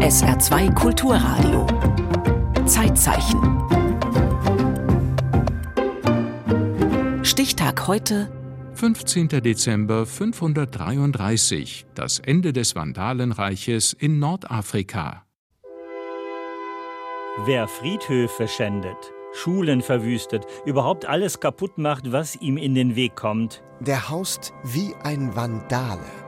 SR2 Kulturradio. Zeitzeichen. Stichtag heute. 15. Dezember 533, das Ende des Vandalenreiches in Nordafrika. Wer Friedhöfe schändet, Schulen verwüstet, überhaupt alles kaputt macht, was ihm in den Weg kommt, der haust wie ein Vandale.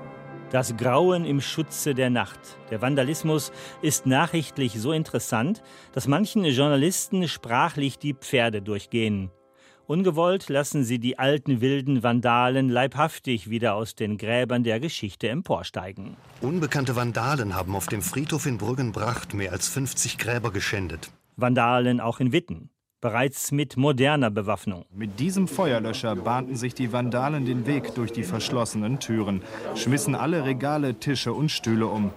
Das Grauen im Schutze der Nacht. Der Vandalismus ist nachrichtlich so interessant, dass manchen Journalisten sprachlich die Pferde durchgehen. Ungewollt lassen sie die alten wilden Vandalen leibhaftig wieder aus den Gräbern der Geschichte emporsteigen. Unbekannte Vandalen haben auf dem Friedhof in Brüggenbracht mehr als 50 Gräber geschändet. Vandalen auch in Witten bereits mit moderner Bewaffnung. Mit diesem Feuerlöscher bahnten sich die Vandalen den Weg durch die verschlossenen Türen, schmissen alle Regale, Tische und Stühle um.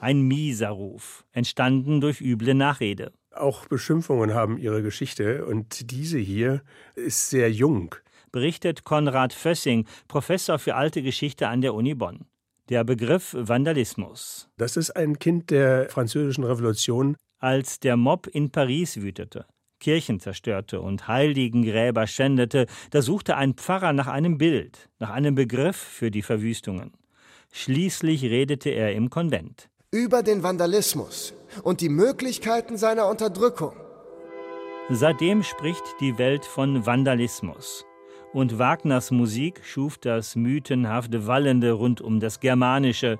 Ein mieser Ruf, entstanden durch üble Nachrede. Auch Beschimpfungen haben ihre Geschichte und diese hier ist sehr jung. Berichtet Konrad Fössing, Professor für alte Geschichte an der Uni Bonn. Der Begriff Vandalismus. Das ist ein Kind der Französischen Revolution. Als der Mob in Paris wütete, Kirchen zerstörte und Heiligengräber schändete, da suchte ein Pfarrer nach einem Bild, nach einem Begriff für die Verwüstungen. Schließlich redete er im Konvent. Über den Vandalismus und die Möglichkeiten seiner Unterdrückung. Seitdem spricht die Welt von Vandalismus. Und Wagners Musik schuf das mythenhafte Wallende rund um das Germanische,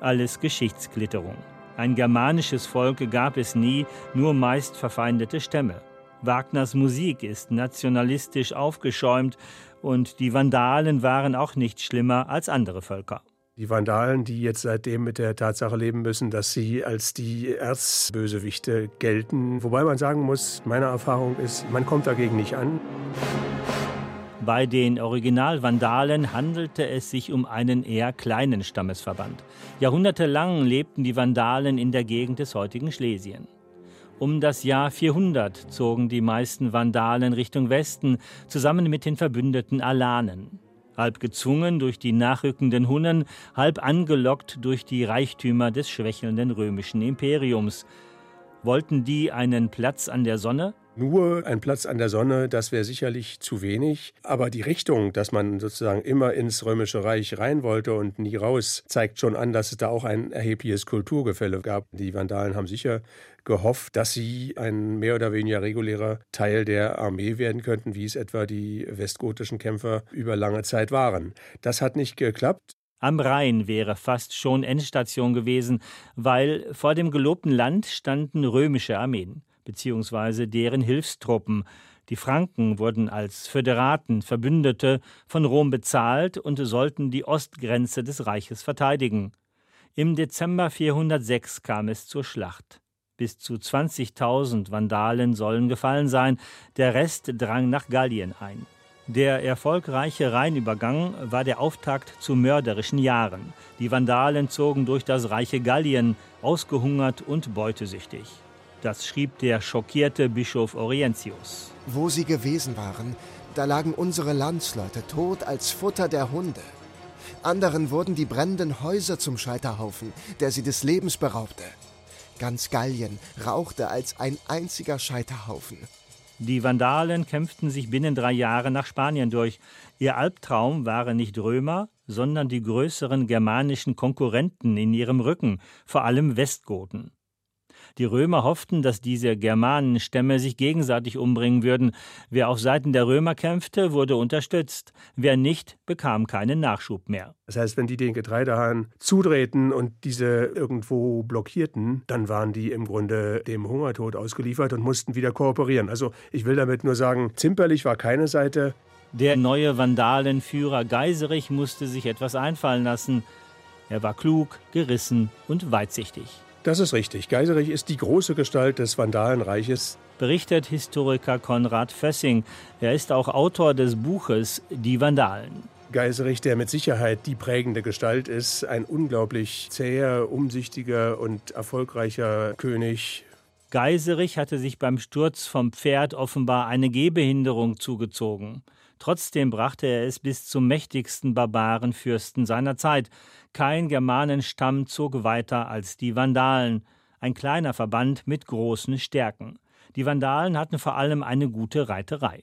alles Geschichtsklitterung. Ein germanisches Volk gab es nie, nur meist verfeindete Stämme. Wagners Musik ist nationalistisch aufgeschäumt und die Vandalen waren auch nicht schlimmer als andere Völker. Die Vandalen, die jetzt seitdem mit der Tatsache leben müssen, dass sie als die Erzbösewichte gelten. Wobei man sagen muss, meine Erfahrung ist, man kommt dagegen nicht an. Bei den Original-Vandalen handelte es sich um einen eher kleinen Stammesverband. Jahrhundertelang lebten die Vandalen in der Gegend des heutigen Schlesien. Um das Jahr 400 zogen die meisten Vandalen Richtung Westen, zusammen mit den verbündeten Alanen. Halb gezwungen durch die nachrückenden Hunnen, halb angelockt durch die Reichtümer des schwächelnden römischen Imperiums. Wollten die einen Platz an der Sonne? Nur ein Platz an der Sonne, das wäre sicherlich zu wenig. Aber die Richtung, dass man sozusagen immer ins Römische Reich rein wollte und nie raus, zeigt schon an, dass es da auch ein erhebliches Kulturgefälle gab. Die Vandalen haben sicher gehofft, dass sie ein mehr oder weniger regulärer Teil der Armee werden könnten, wie es etwa die westgotischen Kämpfer über lange Zeit waren. Das hat nicht geklappt. Am Rhein wäre fast schon Endstation gewesen, weil vor dem gelobten Land standen römische Armeen bzw. deren Hilfstruppen. Die Franken wurden als Föderaten, Verbündete von Rom bezahlt und sollten die Ostgrenze des Reiches verteidigen. Im Dezember 406 kam es zur Schlacht. Bis zu 20.000 Vandalen sollen gefallen sein, der Rest drang nach Gallien ein. Der erfolgreiche Rheinübergang war der Auftakt zu mörderischen Jahren. Die Vandalen zogen durch das reiche Gallien, ausgehungert und beutesüchtig. Das schrieb der schockierte Bischof Orientius. Wo sie gewesen waren, da lagen unsere Landsleute tot als Futter der Hunde. Anderen wurden die brennenden Häuser zum Scheiterhaufen, der sie des Lebens beraubte. Ganz Gallien rauchte als ein einziger Scheiterhaufen. Die Vandalen kämpften sich binnen drei Jahren nach Spanien durch. Ihr Albtraum waren nicht Römer, sondern die größeren germanischen Konkurrenten in ihrem Rücken, vor allem Westgoten. Die Römer hofften, dass diese Germanenstämme sich gegenseitig umbringen würden. Wer auf Seiten der Römer kämpfte, wurde unterstützt. Wer nicht, bekam keinen Nachschub mehr. Das heißt, wenn die den Getreidehahn zudrehten und diese irgendwo blockierten, dann waren die im Grunde dem Hungertod ausgeliefert und mussten wieder kooperieren. Also ich will damit nur sagen, zimperlich war keine Seite. Der neue Vandalenführer Geiserich musste sich etwas einfallen lassen. Er war klug, gerissen und weitsichtig. Das ist richtig. Geiserich ist die große Gestalt des Vandalenreiches. Berichtet Historiker Konrad Fössing. Er ist auch Autor des Buches Die Vandalen. Geiserich, der mit Sicherheit die prägende Gestalt ist, ein unglaublich zäher, umsichtiger und erfolgreicher König. Geiserich hatte sich beim Sturz vom Pferd offenbar eine Gehbehinderung zugezogen. Trotzdem brachte er es bis zum mächtigsten Barbarenfürsten seiner Zeit. Kein Germanenstamm zog weiter als die Vandalen, ein kleiner Verband mit großen Stärken. Die Vandalen hatten vor allem eine gute Reiterei.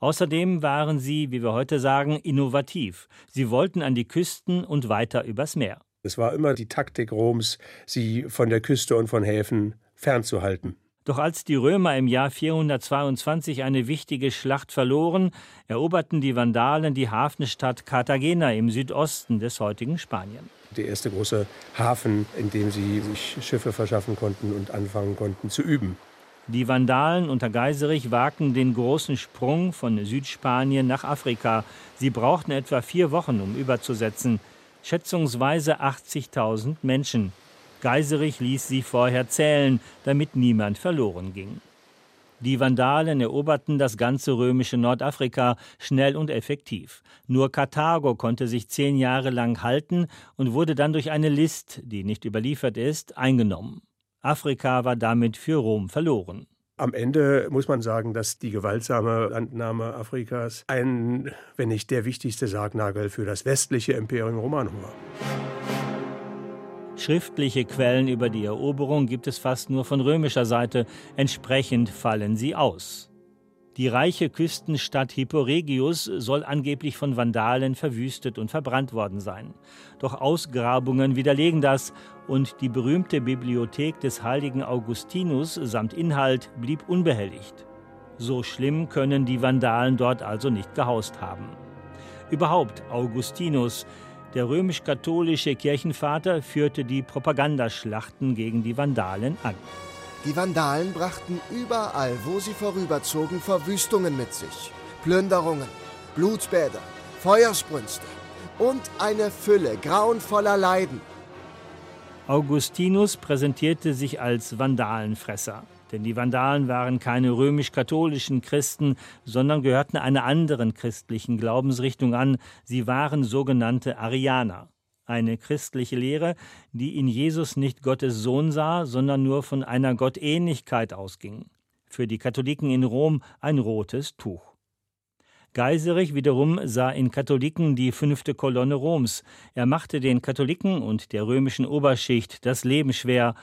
Außerdem waren sie, wie wir heute sagen, innovativ. Sie wollten an die Küsten und weiter übers Meer. Es war immer die Taktik Roms, sie von der Küste und von Häfen fernzuhalten. Doch als die Römer im Jahr 422 eine wichtige Schlacht verloren, eroberten die Vandalen die Hafenstadt Cartagena im Südosten des heutigen Spanien. Der erste große Hafen, in dem sie sich Schiffe verschaffen konnten und anfangen konnten zu üben. Die Vandalen unter Geiserich wagten den großen Sprung von Südspanien nach Afrika. Sie brauchten etwa vier Wochen, um überzusetzen. Schätzungsweise 80.000 Menschen. Geiserich ließ sie vorher zählen, damit niemand verloren ging. Die Vandalen eroberten das ganze römische Nordafrika schnell und effektiv. Nur Karthago konnte sich zehn Jahre lang halten und wurde dann durch eine List, die nicht überliefert ist, eingenommen. Afrika war damit für Rom verloren. Am Ende muss man sagen, dass die gewaltsame Landnahme Afrikas ein, wenn nicht der wichtigste Sargnagel für das westliche Imperium Romanum war. Schriftliche Quellen über die Eroberung gibt es fast nur von römischer Seite, entsprechend fallen sie aus. Die reiche Küstenstadt Hipporegius soll angeblich von Vandalen verwüstet und verbrannt worden sein. Doch Ausgrabungen widerlegen das und die berühmte Bibliothek des heiligen Augustinus samt Inhalt blieb unbehelligt. So schlimm können die Vandalen dort also nicht gehaust haben. Überhaupt Augustinus, der römisch-katholische Kirchenvater, führte die Propagandaschlachten gegen die Vandalen an. Die Vandalen brachten überall, wo sie vorüberzogen, Verwüstungen mit sich. Plünderungen, Blutbäder, Feuersbrünste und eine Fülle grauenvoller Leiden. Augustinus präsentierte sich als Vandalenfresser. Denn die Vandalen waren keine römisch-katholischen Christen, sondern gehörten einer anderen christlichen Glaubensrichtung an. Sie waren sogenannte Arianer eine christliche Lehre, die in Jesus nicht Gottes Sohn sah, sondern nur von einer Gottähnlichkeit ausging. Für die Katholiken in Rom ein rotes Tuch. Geiserich wiederum sah in Katholiken die fünfte Kolonne Roms. Er machte den Katholiken und der römischen Oberschicht das Leben schwer.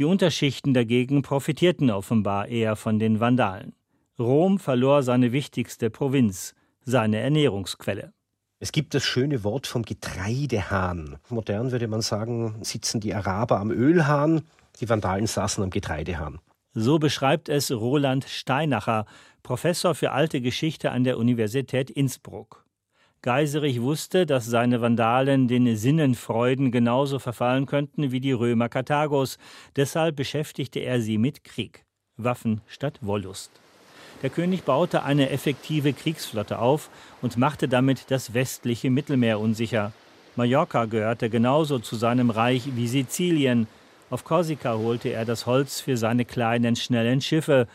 Die Unterschichten dagegen profitierten offenbar eher von den Vandalen. Rom verlor seine wichtigste Provinz, seine Ernährungsquelle. Es gibt das schöne Wort vom Getreidehahn. Modern würde man sagen, sitzen die Araber am Ölhahn, die Vandalen saßen am Getreidehahn. So beschreibt es Roland Steinacher, Professor für alte Geschichte an der Universität Innsbruck. Geiserich wusste, dass seine Vandalen den Sinnenfreuden genauso verfallen könnten wie die Römer Karthagos, deshalb beschäftigte er sie mit Krieg. Waffen statt Wollust. Der König baute eine effektive Kriegsflotte auf und machte damit das westliche Mittelmeer unsicher. Mallorca gehörte genauso zu seinem Reich wie Sizilien. Auf Korsika holte er das Holz für seine kleinen, schnellen Schiffe.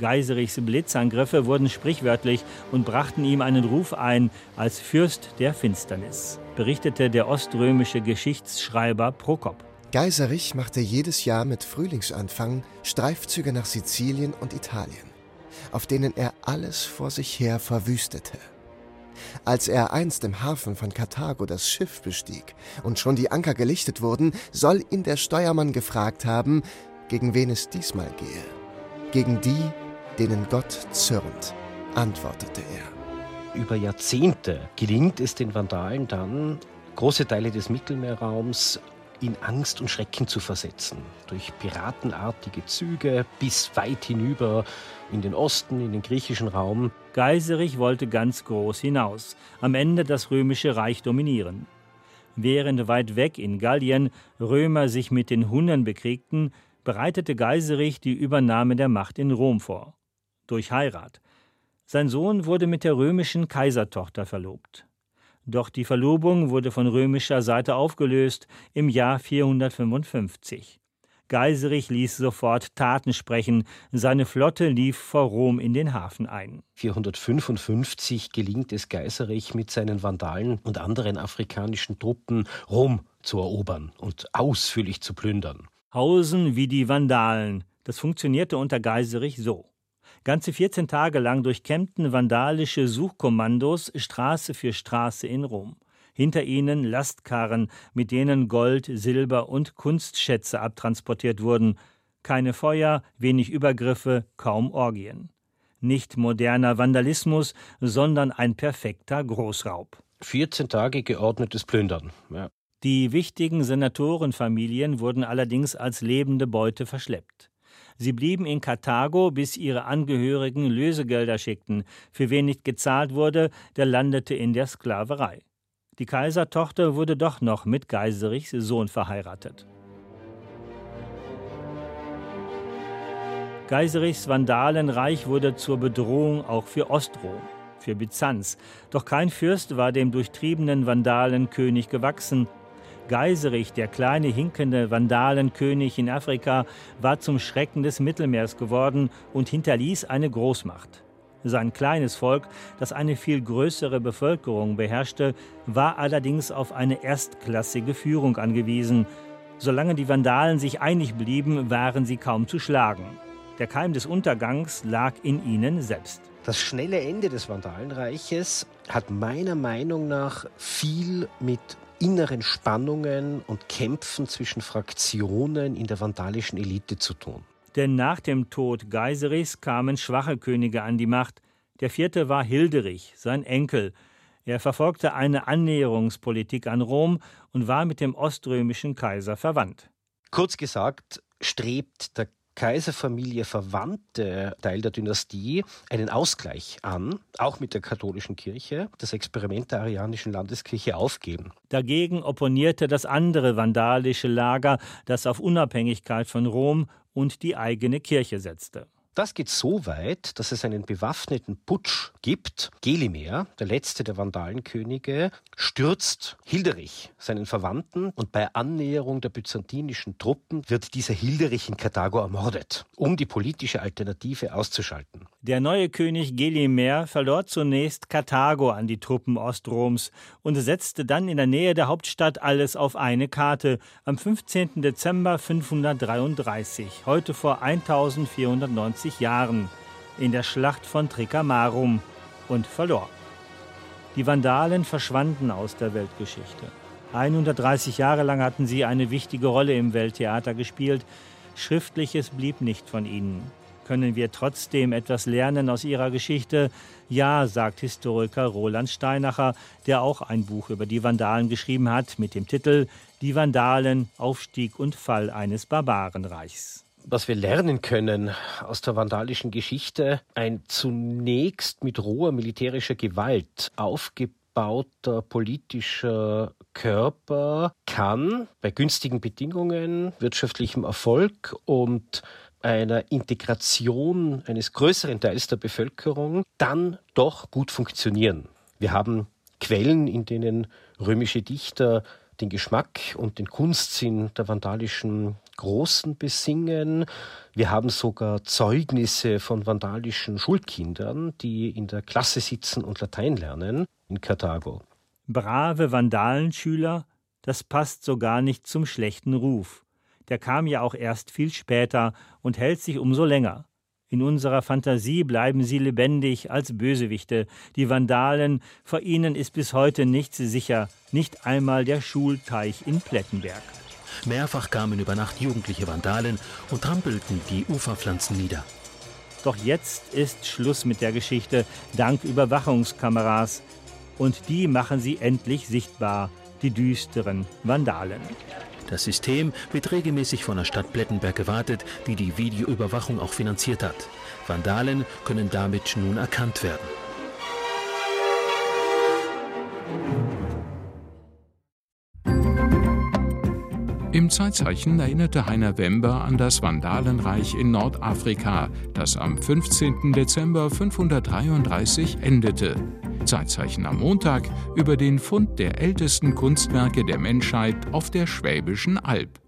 Geiserichs Blitzangriffe wurden sprichwörtlich und brachten ihm einen Ruf ein als Fürst der Finsternis, berichtete der oströmische Geschichtsschreiber Prokop. Geiserich machte jedes Jahr mit Frühlingsanfang Streifzüge nach Sizilien und Italien auf denen er alles vor sich her verwüstete. Als er einst im Hafen von Karthago das Schiff bestieg und schon die Anker gelichtet wurden, soll ihn der Steuermann gefragt haben, gegen wen es diesmal gehe. Gegen die, denen Gott zürnt, antwortete er. Über Jahrzehnte gelingt es den Vandalen dann, große Teile des Mittelmeerraums in Angst und Schrecken zu versetzen. Durch piratenartige Züge bis weit hinüber in den Osten, in den griechischen Raum. Geiserich wollte ganz groß hinaus, am Ende das römische Reich dominieren. Während weit weg in Gallien Römer sich mit den Hunnen bekriegten, bereitete Geiserich die Übernahme der Macht in Rom vor. Durch Heirat. Sein Sohn wurde mit der römischen Kaisertochter verlobt. Doch die Verlobung wurde von römischer Seite aufgelöst im Jahr 455. Geiserich ließ sofort Taten sprechen. Seine Flotte lief vor Rom in den Hafen ein. 455 gelingt es Geiserich mit seinen Vandalen und anderen afrikanischen Truppen Rom zu erobern und ausführlich zu plündern. Hausen wie die Vandalen. Das funktionierte unter Geiserich so. Ganze 14 Tage lang durchkämmten vandalische Suchkommandos Straße für Straße in Rom. Hinter ihnen Lastkarren, mit denen Gold, Silber und Kunstschätze abtransportiert wurden. Keine Feuer, wenig Übergriffe, kaum Orgien. Nicht moderner Vandalismus, sondern ein perfekter Großraub. 14 Tage geordnetes Plündern. Ja. Die wichtigen Senatorenfamilien wurden allerdings als lebende Beute verschleppt. Sie blieben in Karthago, bis ihre Angehörigen Lösegelder schickten. Für wen nicht gezahlt wurde, der landete in der Sklaverei. Die Kaisertochter wurde doch noch mit Geiserichs Sohn verheiratet. Geiserichs Vandalenreich wurde zur Bedrohung auch für Ostrom, für Byzanz. Doch kein Fürst war dem durchtriebenen Vandalenkönig gewachsen. Geiserich, der kleine hinkende Vandalenkönig in Afrika, war zum Schrecken des Mittelmeers geworden und hinterließ eine Großmacht. Sein kleines Volk, das eine viel größere Bevölkerung beherrschte, war allerdings auf eine erstklassige Führung angewiesen. Solange die Vandalen sich einig blieben, waren sie kaum zu schlagen. Der Keim des Untergangs lag in ihnen selbst. Das schnelle Ende des Vandalenreiches hat meiner Meinung nach viel mit inneren Spannungen und Kämpfen zwischen Fraktionen in der vandalischen Elite zu tun. Denn nach dem Tod Geiserichs kamen schwache Könige an die Macht. Der vierte war Hilderich, sein Enkel. Er verfolgte eine Annäherungspolitik an Rom und war mit dem oströmischen Kaiser verwandt. Kurz gesagt, strebt der Kaiserfamilie verwandte Teil der Dynastie einen Ausgleich an, auch mit der katholischen Kirche, das Experiment der arianischen Landeskirche aufgeben. Dagegen opponierte das andere vandalische Lager, das auf Unabhängigkeit von Rom und die eigene Kirche setzte. Das geht so weit, dass es einen bewaffneten Putsch gibt. Gelimer, der letzte der Vandalenkönige, stürzt Hilderich, seinen Verwandten, und bei Annäherung der byzantinischen Truppen wird dieser Hilderich in Karthago ermordet, um die politische Alternative auszuschalten. Der neue König Gelimer verlor zunächst Karthago an die Truppen Ostroms und setzte dann in der Nähe der Hauptstadt alles auf eine Karte am 15. Dezember 533, heute vor 1490 Jahren, in der Schlacht von Tricamarum und verlor. Die Vandalen verschwanden aus der Weltgeschichte. 130 Jahre lang hatten sie eine wichtige Rolle im Welttheater gespielt. Schriftliches blieb nicht von ihnen. Können wir trotzdem etwas lernen aus ihrer Geschichte? Ja, sagt Historiker Roland Steinacher, der auch ein Buch über die Vandalen geschrieben hat mit dem Titel Die Vandalen, Aufstieg und Fall eines Barbarenreichs. Was wir lernen können aus der vandalischen Geschichte, ein zunächst mit roher militärischer Gewalt aufgebauter politischer Körper kann bei günstigen Bedingungen, wirtschaftlichem Erfolg und einer Integration eines größeren Teils der Bevölkerung dann doch gut funktionieren. Wir haben Quellen, in denen römische Dichter den Geschmack und den Kunstsinn der vandalischen Großen besingen. Wir haben sogar Zeugnisse von vandalischen Schulkindern, die in der Klasse sitzen und Latein lernen in Karthago. Brave Vandalenschüler, das passt sogar nicht zum schlechten Ruf der kam ja auch erst viel später und hält sich umso länger. In unserer Fantasie bleiben sie lebendig als Bösewichte, die Vandalen, vor ihnen ist bis heute nichts sicher, nicht einmal der Schulteich in Plettenberg. Mehrfach kamen über Nacht jugendliche Vandalen und trampelten die Uferpflanzen nieder. Doch jetzt ist Schluss mit der Geschichte, dank Überwachungskameras. Und die machen sie endlich sichtbar, die düsteren Vandalen. Das System wird regelmäßig von der Stadt Plettenberg gewartet, die die Videoüberwachung auch finanziert hat. Vandalen können damit nun erkannt werden. Im Zeitzeichen erinnerte Heiner Wember an das Vandalenreich in Nordafrika, das am 15. Dezember 533 endete. Zeitzeichen am Montag über den Fund der ältesten Kunstwerke der Menschheit auf der Schwäbischen Alb.